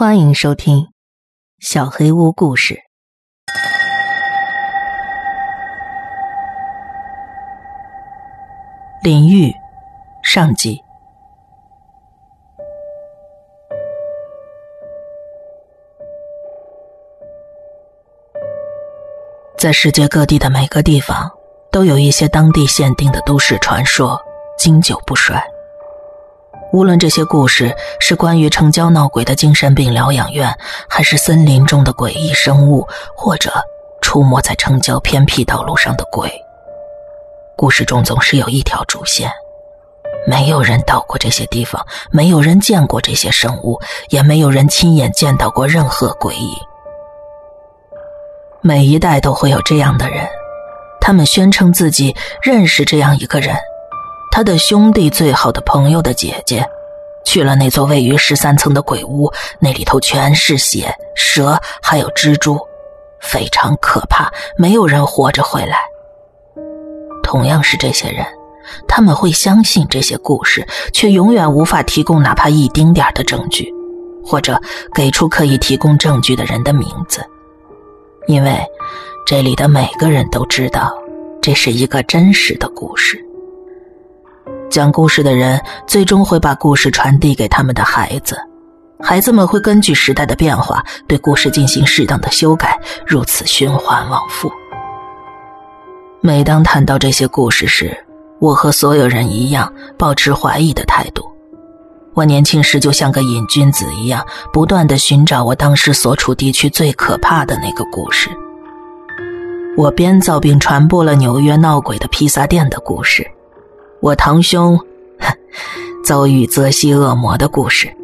欢迎收听《小黑屋故事》。林玉上集。在世界各地的每个地方，都有一些当地限定的都市传说，经久不衰。无论这些故事是关于城郊闹鬼的精神病疗养院，还是森林中的诡异生物，或者出没在城郊偏僻道路上的鬼，故事中总是有一条主线：没有人到过这些地方，没有人见过这些生物，也没有人亲眼见到过任何诡异。每一代都会有这样的人，他们宣称自己认识这样一个人。他的兄弟、最好的朋友的姐姐，去了那座位于十三层的鬼屋，那里头全是血、蛇，还有蜘蛛，非常可怕，没有人活着回来。同样是这些人，他们会相信这些故事，却永远无法提供哪怕一丁点的证据，或者给出可以提供证据的人的名字，因为这里的每个人都知道，这是一个真实的故事。讲故事的人最终会把故事传递给他们的孩子，孩子们会根据时代的变化对故事进行适当的修改，如此循环往复。每当谈到这些故事时，我和所有人一样保持怀疑的态度。我年轻时就像个瘾君子一样，不断的寻找我当时所处地区最可怕的那个故事。我编造并传播了纽约闹鬼的披萨店的故事。我堂兄遭遇泽西恶魔的故事，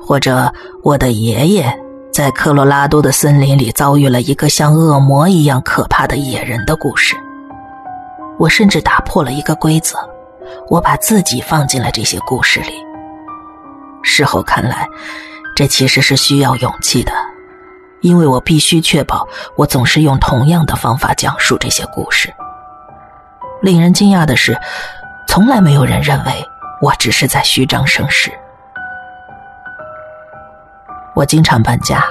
或者我的爷爷在科罗拉多的森林里遭遇了一个像恶魔一样可怕的野人的故事。我甚至打破了一个规则，我把自己放进了这些故事里。事后看来，这其实是需要勇气的，因为我必须确保我总是用同样的方法讲述这些故事。令人惊讶的是。从来没有人认为我只是在虚张声势。我经常搬家，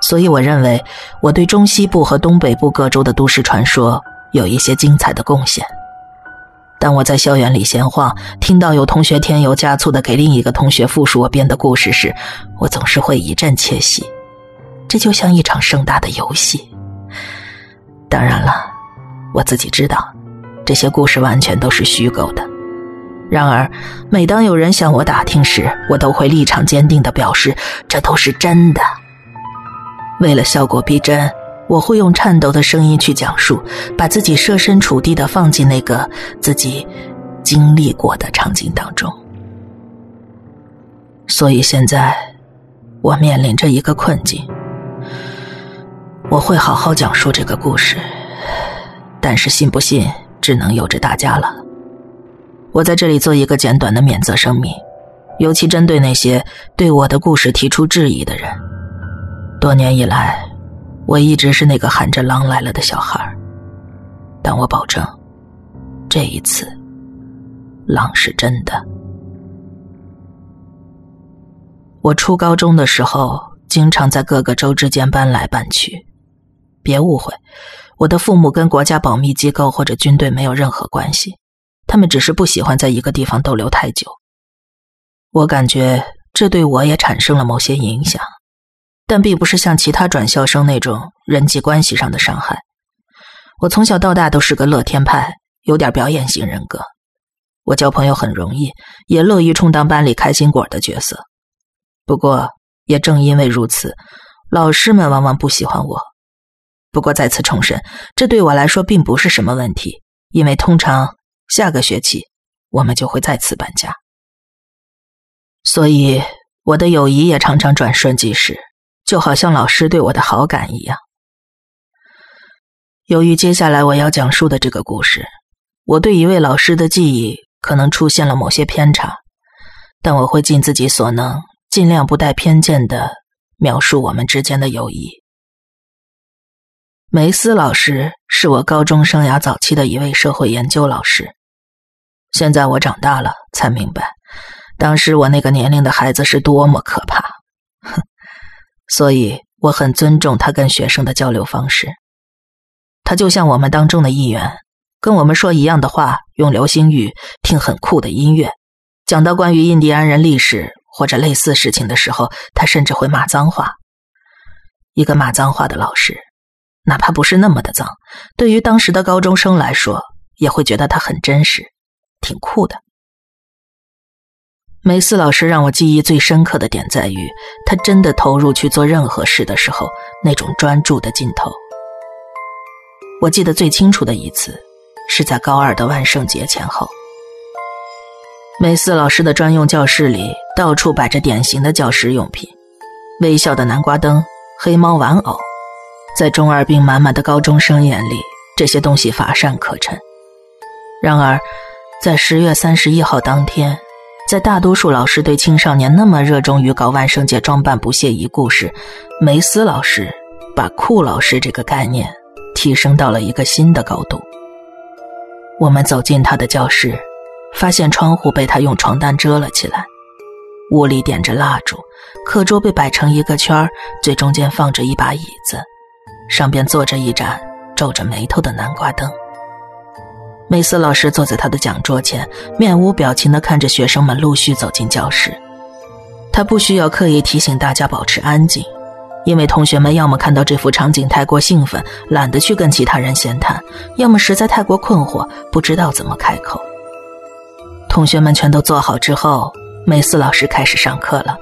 所以我认为我对中西部和东北部各州的都市传说有一些精彩的贡献。当我在校园里闲晃，听到有同学添油加醋的给另一个同学复述我编的故事时，我总是会一阵窃喜。这就像一场盛大的游戏。当然了，我自己知道。这些故事完全都是虚构的。然而，每当有人向我打听时，我都会立场坚定的表示这都是真的。为了效果逼真，我会用颤抖的声音去讲述，把自己设身处地的放进那个自己经历过的场景当中。所以现在，我面临着一个困境。我会好好讲述这个故事，但是信不信？只能由着大家了。我在这里做一个简短的免责声明，尤其针对那些对我的故事提出质疑的人。多年以来，我一直是那个喊着“狼来了”的小孩，但我保证，这一次，狼是真的。我初高中的时候，经常在各个州之间搬来搬去，别误会。我的父母跟国家保密机构或者军队没有任何关系，他们只是不喜欢在一个地方逗留太久。我感觉这对我也产生了某些影响，但并不是像其他转校生那种人际关系上的伤害。我从小到大都是个乐天派，有点表演型人格。我交朋友很容易，也乐于充当班里开心果的角色。不过，也正因为如此，老师们往往不喜欢我。不过，再次重申，这对我来说并不是什么问题，因为通常下个学期我们就会再次搬家，所以我的友谊也常常转瞬即逝，就好像老师对我的好感一样。由于接下来我要讲述的这个故事，我对一位老师的记忆可能出现了某些偏差，但我会尽自己所能，尽量不带偏见的描述我们之间的友谊。梅斯老师是我高中生涯早期的一位社会研究老师。现在我长大了，才明白，当时我那个年龄的孩子是多么可怕。哼，所以我很尊重他跟学生的交流方式。他就像我们当中的一员，跟我们说一样的话，用流行语，听很酷的音乐。讲到关于印第安人历史或者类似事情的时候，他甚至会骂脏话。一个骂脏话的老师，哪怕不是那么的脏，对于当时的高中生来说，也会觉得他很真实，挺酷的。梅斯老师让我记忆最深刻的点在于，他真的投入去做任何事的时候，那种专注的劲头。我记得最清楚的一次，是在高二的万圣节前后。梅斯老师的专用教室里到处摆着典型的教师用品：微笑的南瓜灯、黑猫玩偶。在中二病满满的高中生眼里，这些东西乏善可陈。然而，在十月三十一号当天，在大多数老师对青少年那么热衷于搞万圣节装扮不屑一顾时，梅斯老师把“酷老师”这个概念。提升到了一个新的高度。我们走进他的教室，发现窗户被他用床单遮了起来，屋里点着蜡烛，课桌被摆成一个圈儿最中间放着一把椅子，上边坐着一盏皱着眉头的南瓜灯。梅斯老师坐在他的讲桌前，面无表情地看着学生们陆续走进教室。他不需要刻意提醒大家保持安静。因为同学们要么看到这幅场景太过兴奋，懒得去跟其他人闲谈；要么实在太过困惑，不知道怎么开口。同学们全都坐好之后，梅斯老师开始上课了。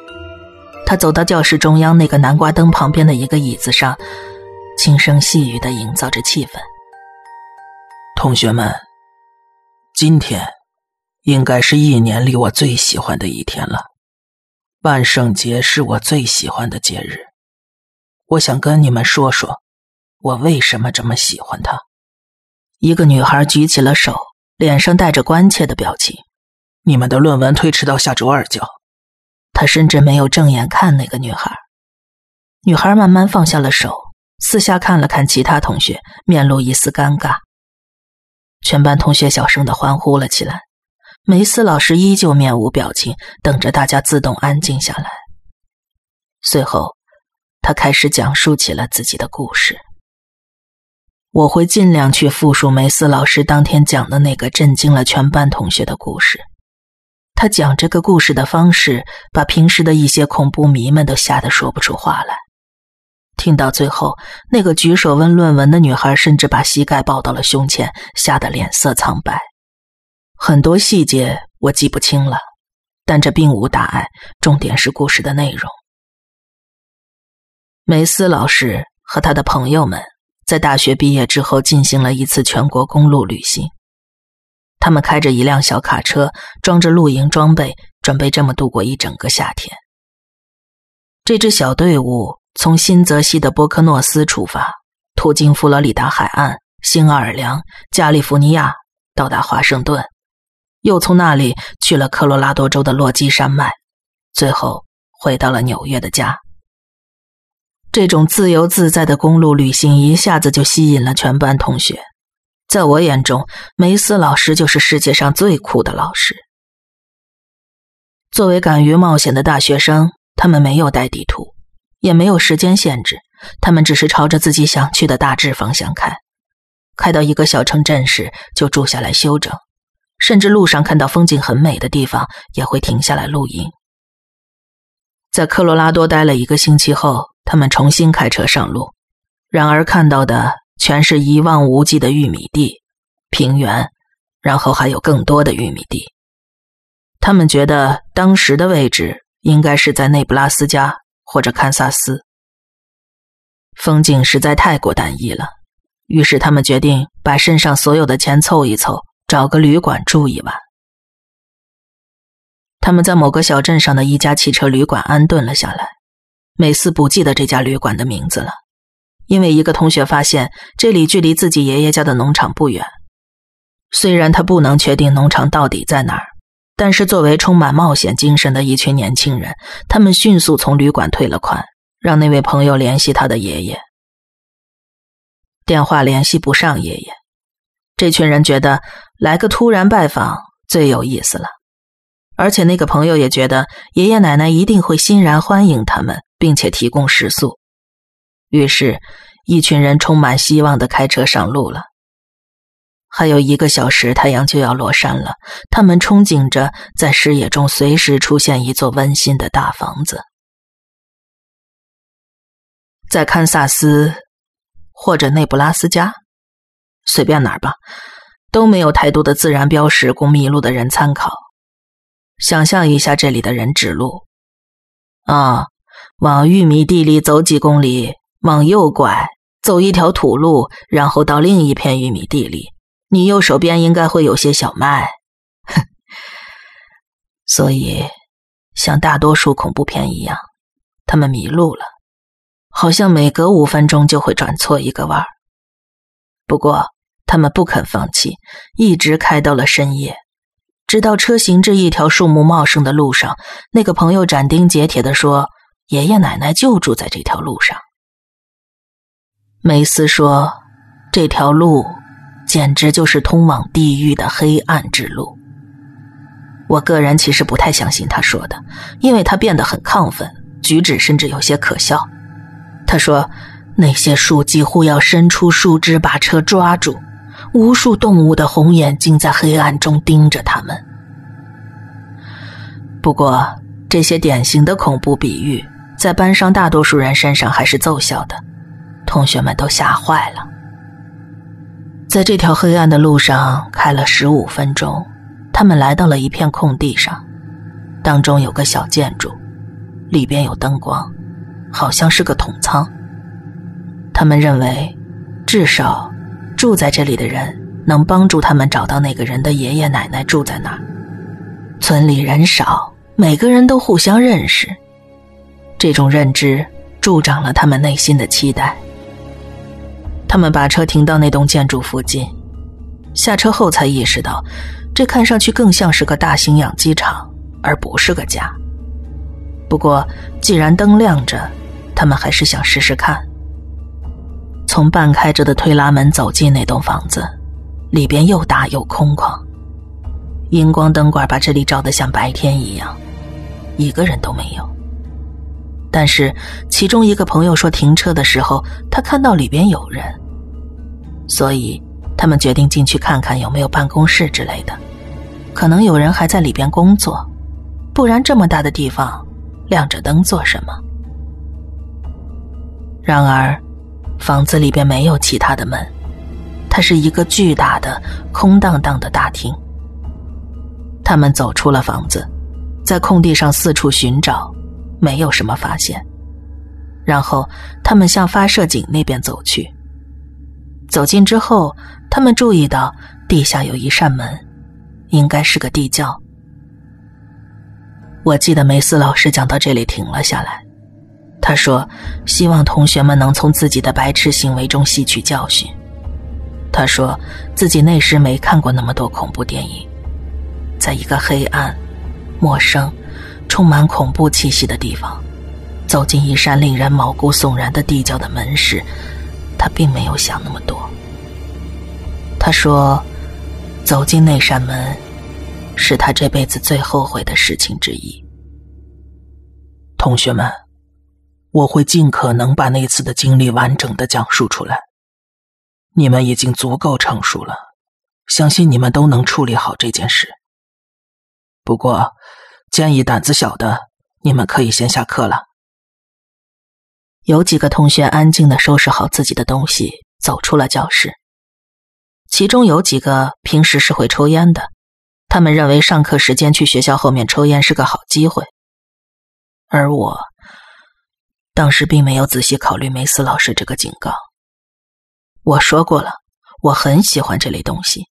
他走到教室中央那个南瓜灯旁边的一个椅子上，轻声细语的营造着气氛。同学们，今天应该是一年里我最喜欢的一天了。万圣节是我最喜欢的节日。我想跟你们说说，我为什么这么喜欢他。一个女孩举起了手，脸上带着关切的表情。你们的论文推迟到下周二交。他甚至没有正眼看那个女孩。女孩慢慢放下了手，四下看了看其他同学，面露一丝尴尬。全班同学小声的欢呼了起来。梅斯老师依旧面无表情，等着大家自动安静下来。随后。他开始讲述起了自己的故事。我会尽量去复述梅斯老师当天讲的那个震惊了全班同学的故事。他讲这个故事的方式，把平时的一些恐怖迷们都吓得说不出话来。听到最后，那个举手问论文的女孩甚至把膝盖抱到了胸前，吓得脸色苍白。很多细节我记不清了，但这并无大碍，重点是故事的内容。梅斯老师和他的朋友们在大学毕业之后进行了一次全国公路旅行。他们开着一辆小卡车，装着露营装备，准备这么度过一整个夏天。这支小队伍从新泽西的波克诺斯出发，途经佛罗里达海岸、新奥尔良、加利福尼亚，到达华盛顿，又从那里去了科罗拉多州的落基山脉，最后回到了纽约的家。这种自由自在的公路旅行一下子就吸引了全班同学。在我眼中，梅斯老师就是世界上最酷的老师。作为敢于冒险的大学生，他们没有带地图，也没有时间限制，他们只是朝着自己想去的大致方向开。开到一个小城镇时，就住下来休整，甚至路上看到风景很美的地方，也会停下来露营。在科罗拉多待了一个星期后。他们重新开车上路，然而看到的全是一望无际的玉米地、平原，然后还有更多的玉米地。他们觉得当时的位置应该是在内布拉斯加或者堪萨斯。风景实在太过单一了，于是他们决定把身上所有的钱凑一凑，找个旅馆住一晚。他们在某个小镇上的一家汽车旅馆安顿了下来。美斯不记得这家旅馆的名字了，因为一个同学发现这里距离自己爷爷家的农场不远。虽然他不能确定农场到底在哪儿，但是作为充满冒险精神的一群年轻人，他们迅速从旅馆退了款，让那位朋友联系他的爷爷。电话联系不上爷爷，这群人觉得来个突然拜访最有意思了，而且那个朋友也觉得爷爷奶奶一定会欣然欢迎他们。并且提供食宿。于是，一群人充满希望的开车上路了。还有一个小时，太阳就要落山了。他们憧憬着在视野中随时出现一座温馨的大房子，在堪萨斯或者内布拉斯加，随便哪儿吧，都没有太多的自然标识供迷路的人参考。想象一下，这里的人指路啊，往玉米地里走几公里，往右拐，走一条土路，然后到另一片玉米地里。你右手边应该会有些小麦，哼。所以，像大多数恐怖片一样，他们迷路了，好像每隔五分钟就会转错一个弯儿。不过，他们不肯放弃，一直开到了深夜，直到车行至一条树木茂盛的路上。那个朋友斩钉截铁地说：“爷爷奶奶就住在这条路上。”梅斯说：“这条路。”简直就是通往地狱的黑暗之路。我个人其实不太相信他说的，因为他变得很亢奋，举止甚至有些可笑。他说：“那些树几乎要伸出树枝把车抓住，无数动物的红眼睛在黑暗中盯着他们。”不过，这些典型的恐怖比喻在班上大多数人身上还是奏效的，同学们都吓坏了。在这条黑暗的路上开了十五分钟，他们来到了一片空地上，当中有个小建筑，里边有灯光，好像是个筒仓。他们认为，至少住在这里的人能帮助他们找到那个人的爷爷奶奶住在哪儿。村里人少，每个人都互相认识，这种认知助长了他们内心的期待。他们把车停到那栋建筑附近，下车后才意识到，这看上去更像是个大型养鸡场，而不是个家。不过，既然灯亮着，他们还是想试试看。从半开着的推拉门走进那栋房子，里边又大又空旷，荧光灯管把这里照得像白天一样，一个人都没有。但是，其中一个朋友说，停车的时候他看到里边有人，所以他们决定进去看看有没有办公室之类的，可能有人还在里边工作，不然这么大的地方亮着灯做什么？然而，房子里边没有其他的门，它是一个巨大的空荡荡的大厅。他们走出了房子，在空地上四处寻找。没有什么发现，然后他们向发射井那边走去。走近之后，他们注意到地下有一扇门，应该是个地窖。我记得梅斯老师讲到这里停了下来，他说：“希望同学们能从自己的白痴行为中吸取教训。”他说自己那时没看过那么多恐怖电影，在一个黑暗、陌生。充满恐怖气息的地方，走进一扇令人毛骨悚然的地窖的门时，他并没有想那么多。他说：“走进那扇门，是他这辈子最后悔的事情之一。”同学们，我会尽可能把那次的经历完整的讲述出来。你们已经足够成熟了，相信你们都能处理好这件事。不过。建议胆子小的，你们可以先下课了。有几个同学安静的收拾好自己的东西，走出了教室。其中有几个平时是会抽烟的，他们认为上课时间去学校后面抽烟是个好机会。而我，当时并没有仔细考虑梅斯老师这个警告。我说过了，我很喜欢这类东西，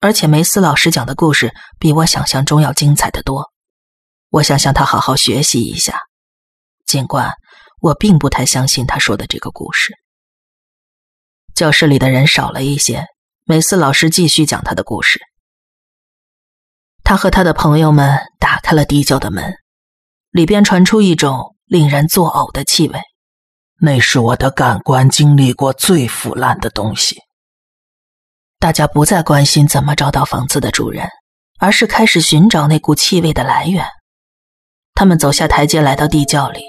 而且梅斯老师讲的故事比我想象中要精彩的多。我想向他好好学习一下，尽管我并不太相信他说的这个故事。教室里的人少了一些，梅斯老师继续讲他的故事。他和他的朋友们打开了地窖的门，里边传出一种令人作呕的气味，那是我的感官经历过最腐烂的东西。大家不再关心怎么找到房子的主人，而是开始寻找那股气味的来源。他们走下台阶，来到地窖里，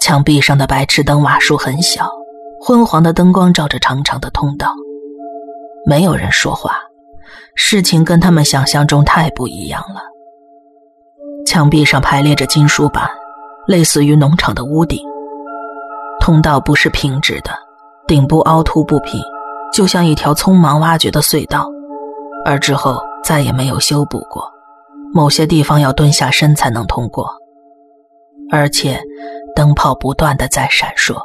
墙壁上的白炽灯瓦数很小，昏黄的灯光照着长长的通道。没有人说话，事情跟他们想象中太不一样了。墙壁上排列着金属板，类似于农场的屋顶。通道不是平直的，顶部凹凸不平，就像一条匆忙挖掘的隧道，而之后再也没有修补过。某些地方要蹲下身才能通过，而且灯泡不断的在闪烁，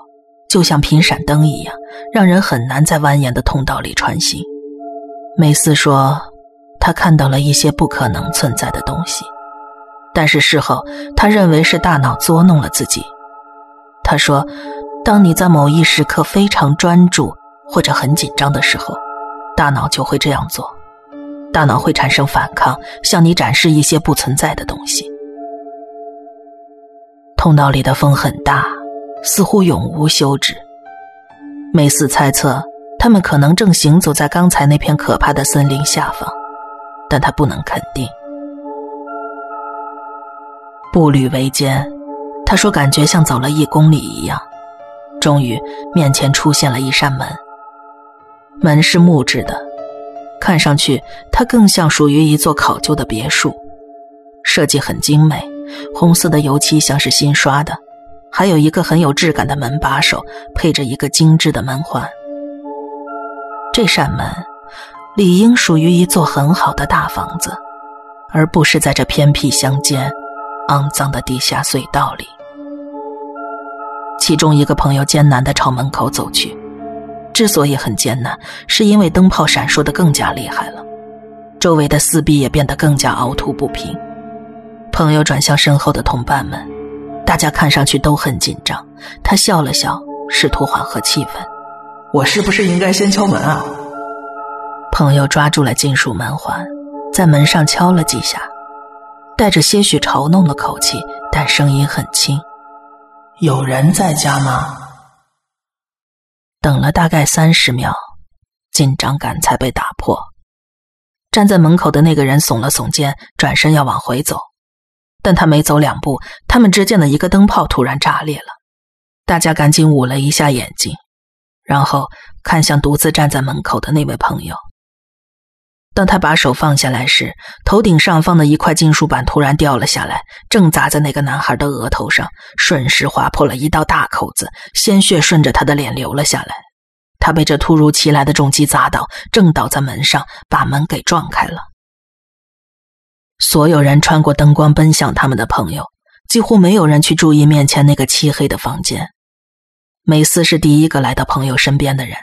就像频闪灯一样，让人很难在蜿蜒的通道里穿行。梅斯说，他看到了一些不可能存在的东西，但是事后他认为是大脑作弄了自己。他说。当你在某一时刻非常专注或者很紧张的时候，大脑就会这样做，大脑会产生反抗，向你展示一些不存在的东西。通道里的风很大，似乎永无休止。梅斯猜测，他们可能正行走在刚才那片可怕的森林下方，但他不能肯定。步履维艰，他说感觉像走了一公里一样。终于，面前出现了一扇门。门是木质的，看上去它更像属于一座考究的别墅，设计很精美，红色的油漆像是新刷的，还有一个很有质感的门把手，配着一个精致的门环。这扇门理应属于一座很好的大房子，而不是在这偏僻乡间、肮脏的地下隧道里。其中一个朋友艰难地朝门口走去，之所以很艰难，是因为灯泡闪烁的更加厉害了，周围的四壁也变得更加凹凸不平。朋友转向身后的同伴们，大家看上去都很紧张。他笑了笑，试图缓和气氛。我是不是应该先敲门啊？朋友抓住了金属门环，在门上敲了几下，带着些许嘲弄的口气，但声音很轻。有人在家吗？等了大概三十秒，紧张感才被打破。站在门口的那个人耸了耸肩，转身要往回走，但他没走两步，他们之间的一个灯泡突然炸裂了。大家赶紧捂了一下眼睛，然后看向独自站在门口的那位朋友。当他把手放下来时，头顶上方的一块金属板突然掉了下来，正砸在那个男孩的额头上，瞬时划破了一道大口子，鲜血顺着他的脸流了下来。他被这突如其来的重击砸倒，正倒在门上，把门给撞开了。所有人穿过灯光奔向他们的朋友，几乎没有人去注意面前那个漆黑的房间。梅斯是第一个来到朋友身边的人。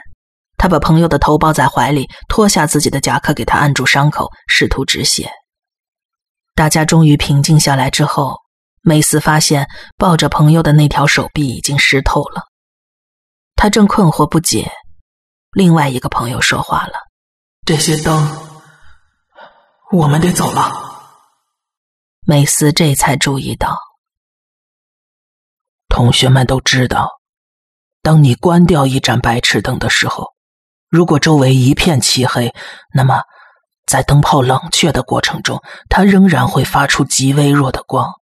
他把朋友的头抱在怀里，脱下自己的夹克给他按住伤口，试图止血。大家终于平静下来之后，梅斯发现抱着朋友的那条手臂已经湿透了。他正困惑不解，另外一个朋友说话了：“这些灯，我们得走了。”梅斯这才注意到，同学们都知道，当你关掉一盏白炽灯的时候。如果周围一片漆黑，那么在灯泡冷却的过程中，它仍然会发出极微弱的光。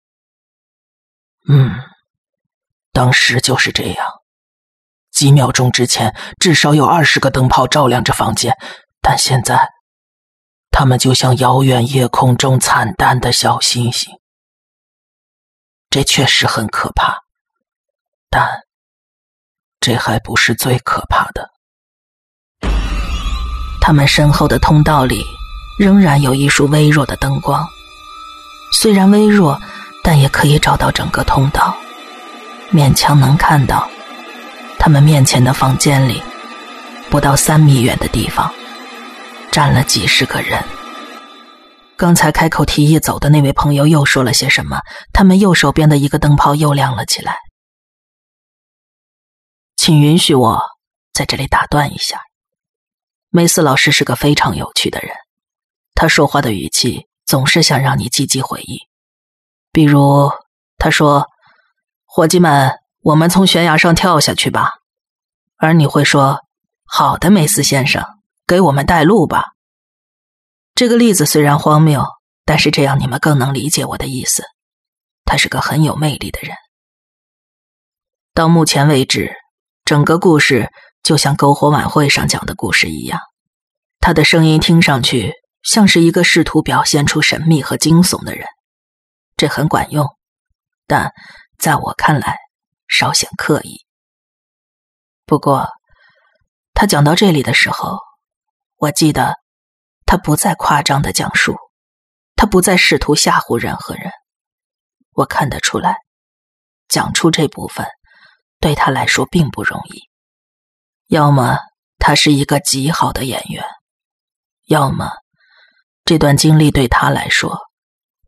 嗯，当时就是这样。几秒钟之前，至少有二十个灯泡照亮着房间，但现在，它们就像遥远夜空中惨淡的小星星。这确实很可怕，但这还不是最可怕的。他们身后的通道里仍然有一束微弱的灯光，虽然微弱，但也可以找到整个通道，勉强能看到。他们面前的房间里，不到三米远的地方，站了几十个人。刚才开口提议走的那位朋友又说了些什么？他们右手边的一个灯泡又亮了起来。请允许我在这里打断一下。梅斯老师是个非常有趣的人，他说话的语气总是想让你积极回应。比如，他说：“伙计们，我们从悬崖上跳下去吧。”而你会说：“好的，梅斯先生，给我们带路吧。”这个例子虽然荒谬，但是这样你们更能理解我的意思。他是个很有魅力的人。到目前为止，整个故事就像篝火晚会上讲的故事一样。他的声音听上去像是一个试图表现出神秘和惊悚的人，这很管用，但在我看来稍显刻意。不过，他讲到这里的时候，我记得他不再夸张的讲述，他不再试图吓唬任何人。我看得出来，讲出这部分对他来说并不容易。要么他是一个极好的演员。要么，这段经历对他来说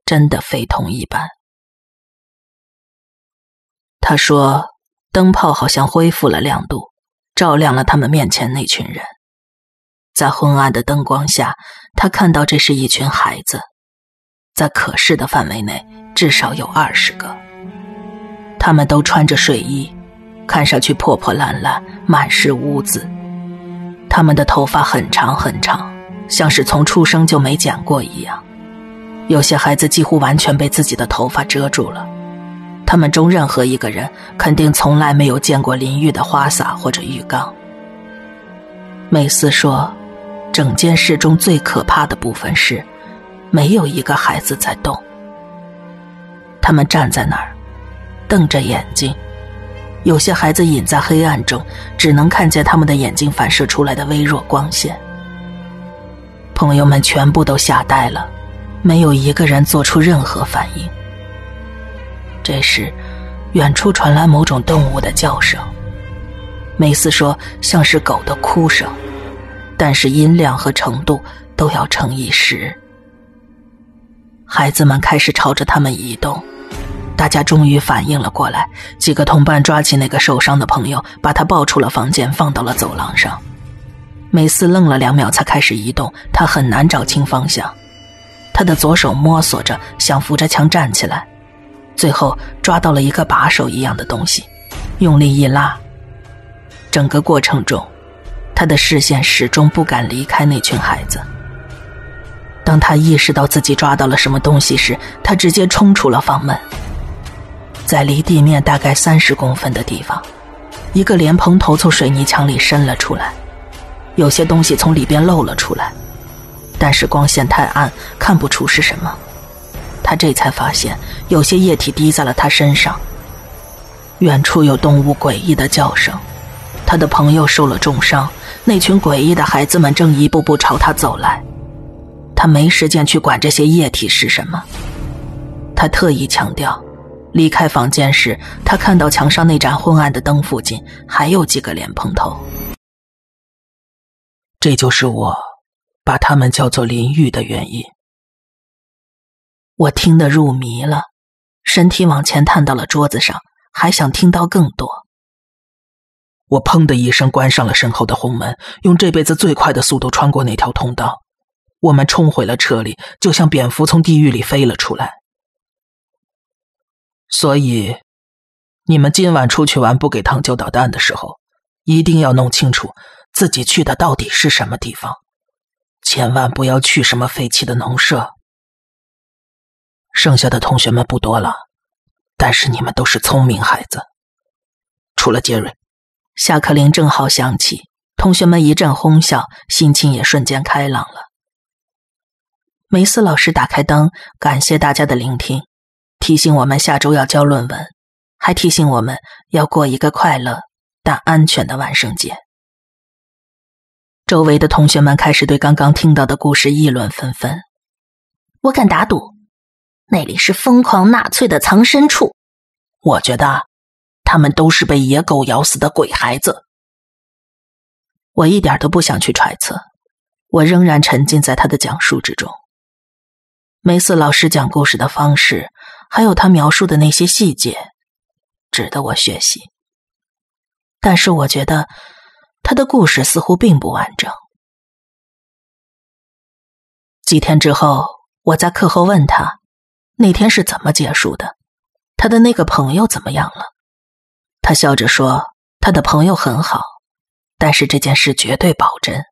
真的非同一般。他说，灯泡好像恢复了亮度，照亮了他们面前那群人。在昏暗的灯光下，他看到这是一群孩子，在可视的范围内至少有二十个。他们都穿着睡衣，看上去破破烂烂，满是污渍。他们的头发很长很长。像是从出生就没剪过一样，有些孩子几乎完全被自己的头发遮住了。他们中任何一个人肯定从来没有见过淋浴的花洒或者浴缸。美斯说，整件事中最可怕的部分是，没有一个孩子在动。他们站在那儿，瞪着眼睛，有些孩子隐在黑暗中，只能看见他们的眼睛反射出来的微弱光线。朋友们全部都吓呆了，没有一个人做出任何反应。这时，远处传来某种动物的叫声。梅斯说像是狗的哭声，但是音量和程度都要乘以十。孩子们开始朝着他们移动，大家终于反应了过来。几个同伴抓起那个受伤的朋友，把他抱出了房间，放到了走廊上。梅斯愣了两秒，才开始移动。他很难找清方向，他的左手摸索着，想扶着墙站起来，最后抓到了一个把手一样的东西，用力一拉。整个过程中，他的视线始终不敢离开那群孩子。当他意识到自己抓到了什么东西时，他直接冲出了房门。在离地面大概三十公分的地方，一个莲蓬头从水泥墙里伸了出来。有些东西从里边露了出来，但是光线太暗，看不出是什么。他这才发现，有些液体滴在了他身上。远处有动物诡异的叫声，他的朋友受了重伤。那群诡异的孩子们正一步步朝他走来。他没时间去管这些液体是什么。他特意强调，离开房间时，他看到墙上那盏昏暗的灯附近还有几个莲蓬头。这就是我把他们叫做淋浴的原因。我听得入迷了，身体往前探到了桌子上，还想听到更多。我砰的一声关上了身后的红门，用这辈子最快的速度穿过那条通道。我们冲回了车里，就像蝙蝠从地狱里飞了出来。所以，你们今晚出去玩不给糖就捣蛋的时候，一定要弄清楚。自己去的到底是什么地方？千万不要去什么废弃的农舍。剩下的同学们不多了，但是你们都是聪明孩子，除了杰瑞。下课铃正好响起，同学们一阵哄笑，心情也瞬间开朗了。梅斯老师打开灯，感谢大家的聆听，提醒我们下周要交论文，还提醒我们要过一个快乐但安全的万圣节。周围的同学们开始对刚刚听到的故事议论纷纷。我敢打赌，那里是疯狂纳粹的藏身处。我觉得，他们都是被野狗咬死的鬼孩子。我一点都不想去揣测，我仍然沉浸在他的讲述之中。梅斯老师讲故事的方式，还有他描述的那些细节，值得我学习。但是，我觉得。他的故事似乎并不完整。几天之后，我在课后问他，那天是怎么结束的？他的那个朋友怎么样了？他笑着说，他的朋友很好，但是这件事绝对保真。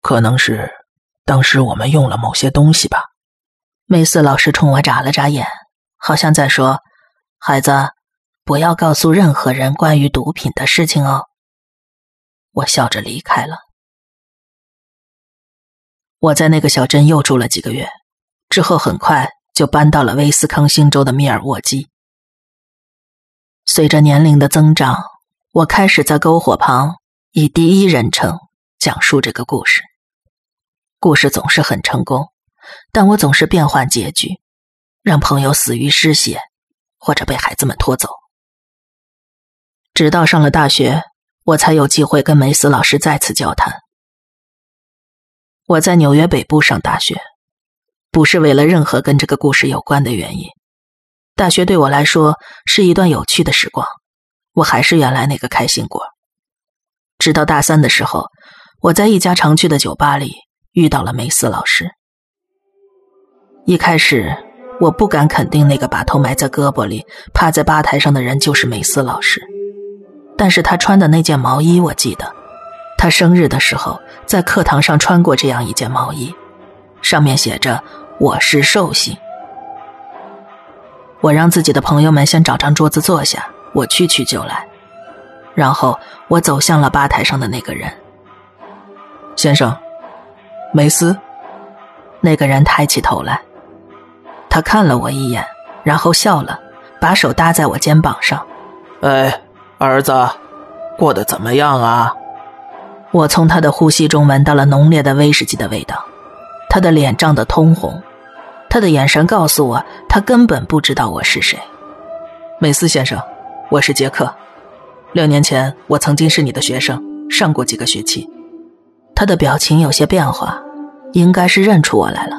可能是当时我们用了某些东西吧。梅斯老师冲我眨了眨眼，好像在说：“孩子，不要告诉任何人关于毒品的事情哦。我笑着离开了。我在那个小镇又住了几个月，之后很快就搬到了威斯康星州的密尔沃基。随着年龄的增长，我开始在篝火旁以第一人称讲述这个故事。故事总是很成功，但我总是变换结局，让朋友死于失血，或者被孩子们拖走。直到上了大学，我才有机会跟梅斯老师再次交谈。我在纽约北部上大学，不是为了任何跟这个故事有关的原因。大学对我来说是一段有趣的时光，我还是原来那个开心果。直到大三的时候，我在一家常去的酒吧里遇到了梅斯老师。一开始我不敢肯定那个把头埋在胳膊里、趴在吧台上的人就是梅斯老师，但是他穿的那件毛衣我记得。他生日的时候，在课堂上穿过这样一件毛衣，上面写着“我是寿星”。我让自己的朋友们先找张桌子坐下，我去去就来。然后我走向了吧台上的那个人，先生，梅斯。那个人抬起头来，他看了我一眼，然后笑了，把手搭在我肩膀上。哎，儿子，过得怎么样啊？我从他的呼吸中闻到了浓烈的威士忌的味道，他的脸涨得通红，他的眼神告诉我，他根本不知道我是谁。美斯先生，我是杰克，六年前我曾经是你的学生，上过几个学期。他的表情有些变化，应该是认出我来了。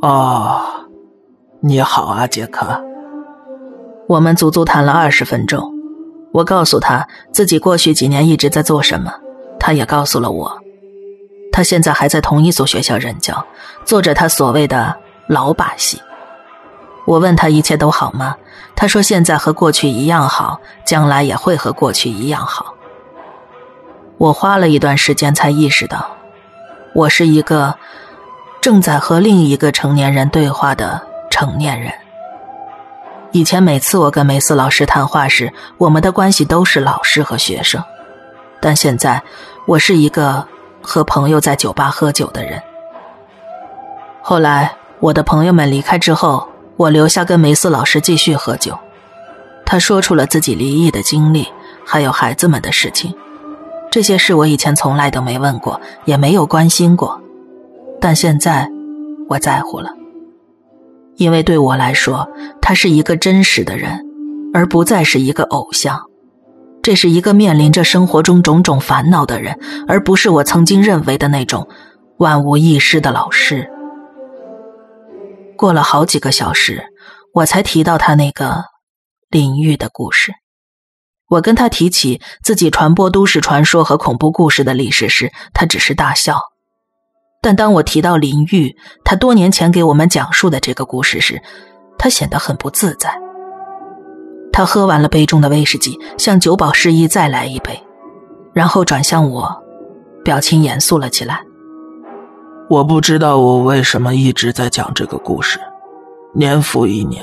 哦，你好啊，杰克。我们足足谈了二十分钟，我告诉他自己过去几年一直在做什么。他也告诉了我，他现在还在同一所学校任教，做着他所谓的老把戏。我问他一切都好吗？他说现在和过去一样好，将来也会和过去一样好。我花了一段时间才意识到，我是一个正在和另一个成年人对话的成年人。以前每次我跟梅斯老师谈话时，我们的关系都是老师和学生。但现在，我是一个和朋友在酒吧喝酒的人。后来，我的朋友们离开之后，我留下跟梅斯老师继续喝酒。他说出了自己离异的经历，还有孩子们的事情。这些事我以前从来都没问过，也没有关心过。但现在，我在乎了，因为对我来说，他是一个真实的人，而不再是一个偶像。这是一个面临着生活中种种烦恼的人，而不是我曾经认为的那种万无一失的老师。过了好几个小时，我才提到他那个淋浴的故事。我跟他提起自己传播都市传说和恐怖故事的历史时，他只是大笑。但当我提到林玉，他多年前给我们讲述的这个故事时，他显得很不自在。他喝完了杯中的威士忌，向酒保示意再来一杯，然后转向我，表情严肃了起来。我不知道我为什么一直在讲这个故事，年复一年。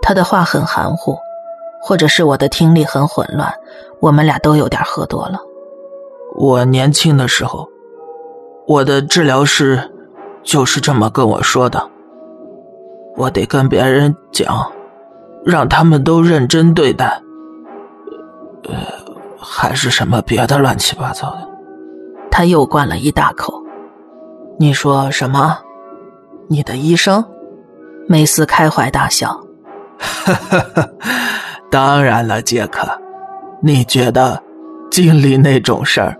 他的话很含糊，或者是我的听力很混乱。我们俩都有点喝多了。我年轻的时候，我的治疗师就是这么跟我说的。我得跟别人讲。让他们都认真对待，呃，还是什么别的乱七八糟的。他又灌了一大口。你说什么？你的医生？梅斯开怀大笑。哈哈哈！当然了，杰克，你觉得经历那种事儿，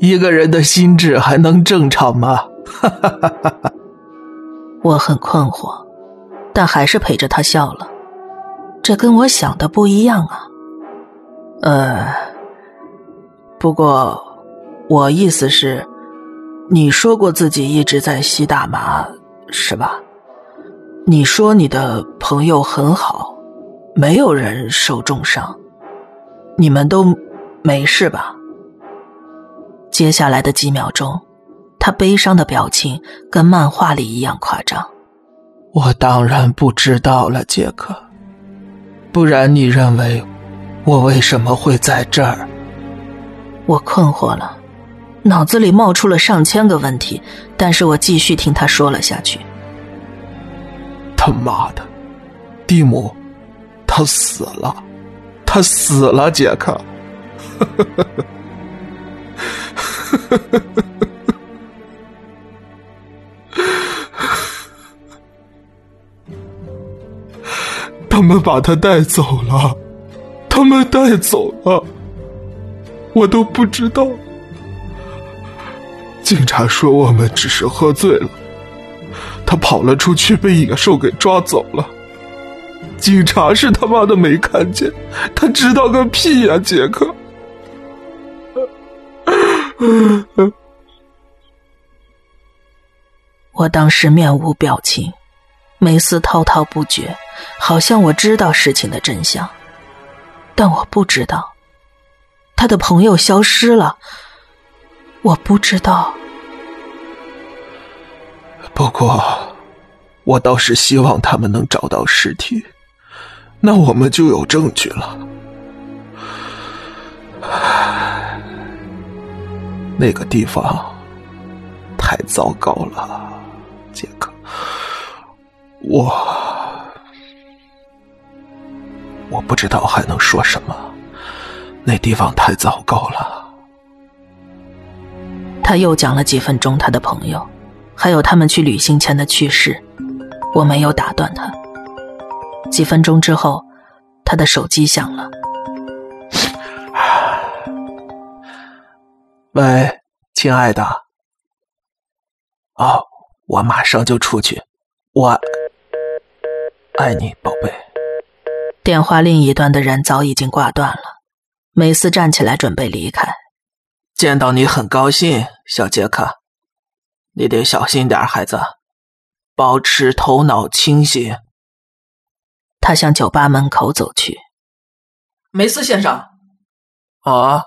一个人的心智还能正常吗？哈哈哈哈哈！我很困惑，但还是陪着他笑了。这跟我想的不一样啊。呃，不过我意思是，你说过自己一直在吸大麻，是吧？你说你的朋友很好，没有人受重伤，你们都没事吧？接下来的几秒钟，他悲伤的表情跟漫画里一样夸张。我当然不知道了，杰克。不然你认为我为什么会在这儿？我困惑了，脑子里冒出了上千个问题，但是我继续听他说了下去。他妈的，蒂姆，他死了，他死了，杰克。呵呵呵他们把他带走了，他们带走了，我都不知道。警察说我们只是喝醉了，他跑了出去，被野兽给抓走了。警察是他妈的没看见，他知道个屁呀，杰克！我当时面无表情，梅斯滔滔不绝。好像我知道事情的真相，但我不知道他的朋友消失了。我不知道。不过，我倒是希望他们能找到尸体，那我们就有证据了。那个地方太糟糕了，杰克，我。我不知道还能说什么，那地方太糟糕了。他又讲了几分钟他的朋友，还有他们去旅行前的趣事。我没有打断他。几分钟之后，他的手机响了。喂，亲爱的。哦，我马上就出去。我爱你，宝贝。电话另一端的人早已经挂断了。梅斯站起来准备离开。见到你很高兴，小杰克。你得小心点，孩子，保持头脑清醒。他向酒吧门口走去。梅斯先生，啊？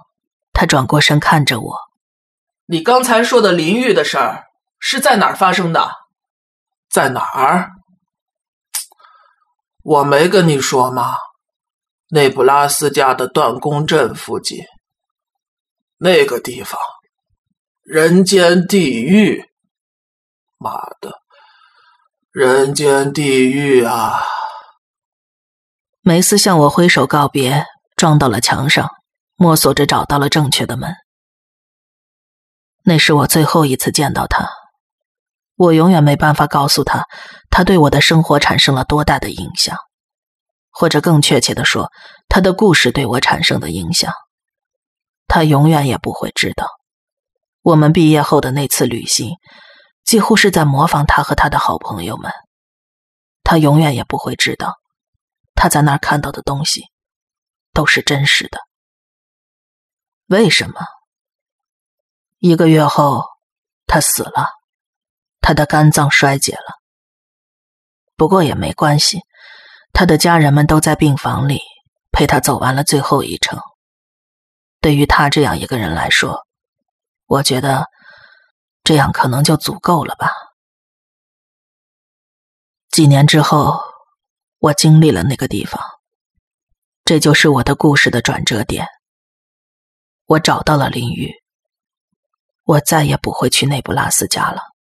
他转过身看着我。你刚才说的淋浴的事儿是在哪儿发生的？在哪儿？我没跟你说吗？内布拉斯加的断宫镇附近，那个地方，人间地狱！妈的，人间地狱啊！梅斯向我挥手告别，撞到了墙上，摸索着找到了正确的门。那是我最后一次见到他。我永远没办法告诉他，他对我的生活产生了多大的影响，或者更确切的说，他的故事对我产生的影响。他永远也不会知道，我们毕业后的那次旅行，几乎是在模仿他和他的好朋友们。他永远也不会知道，他在那儿看到的东西，都是真实的。为什么？一个月后，他死了。他的肝脏衰竭了，不过也没关系，他的家人们都在病房里陪他走完了最后一程。对于他这样一个人来说，我觉得这样可能就足够了吧。几年之后，我经历了那个地方，这就是我的故事的转折点。我找到了林雨，我再也不会去内布拉斯加了。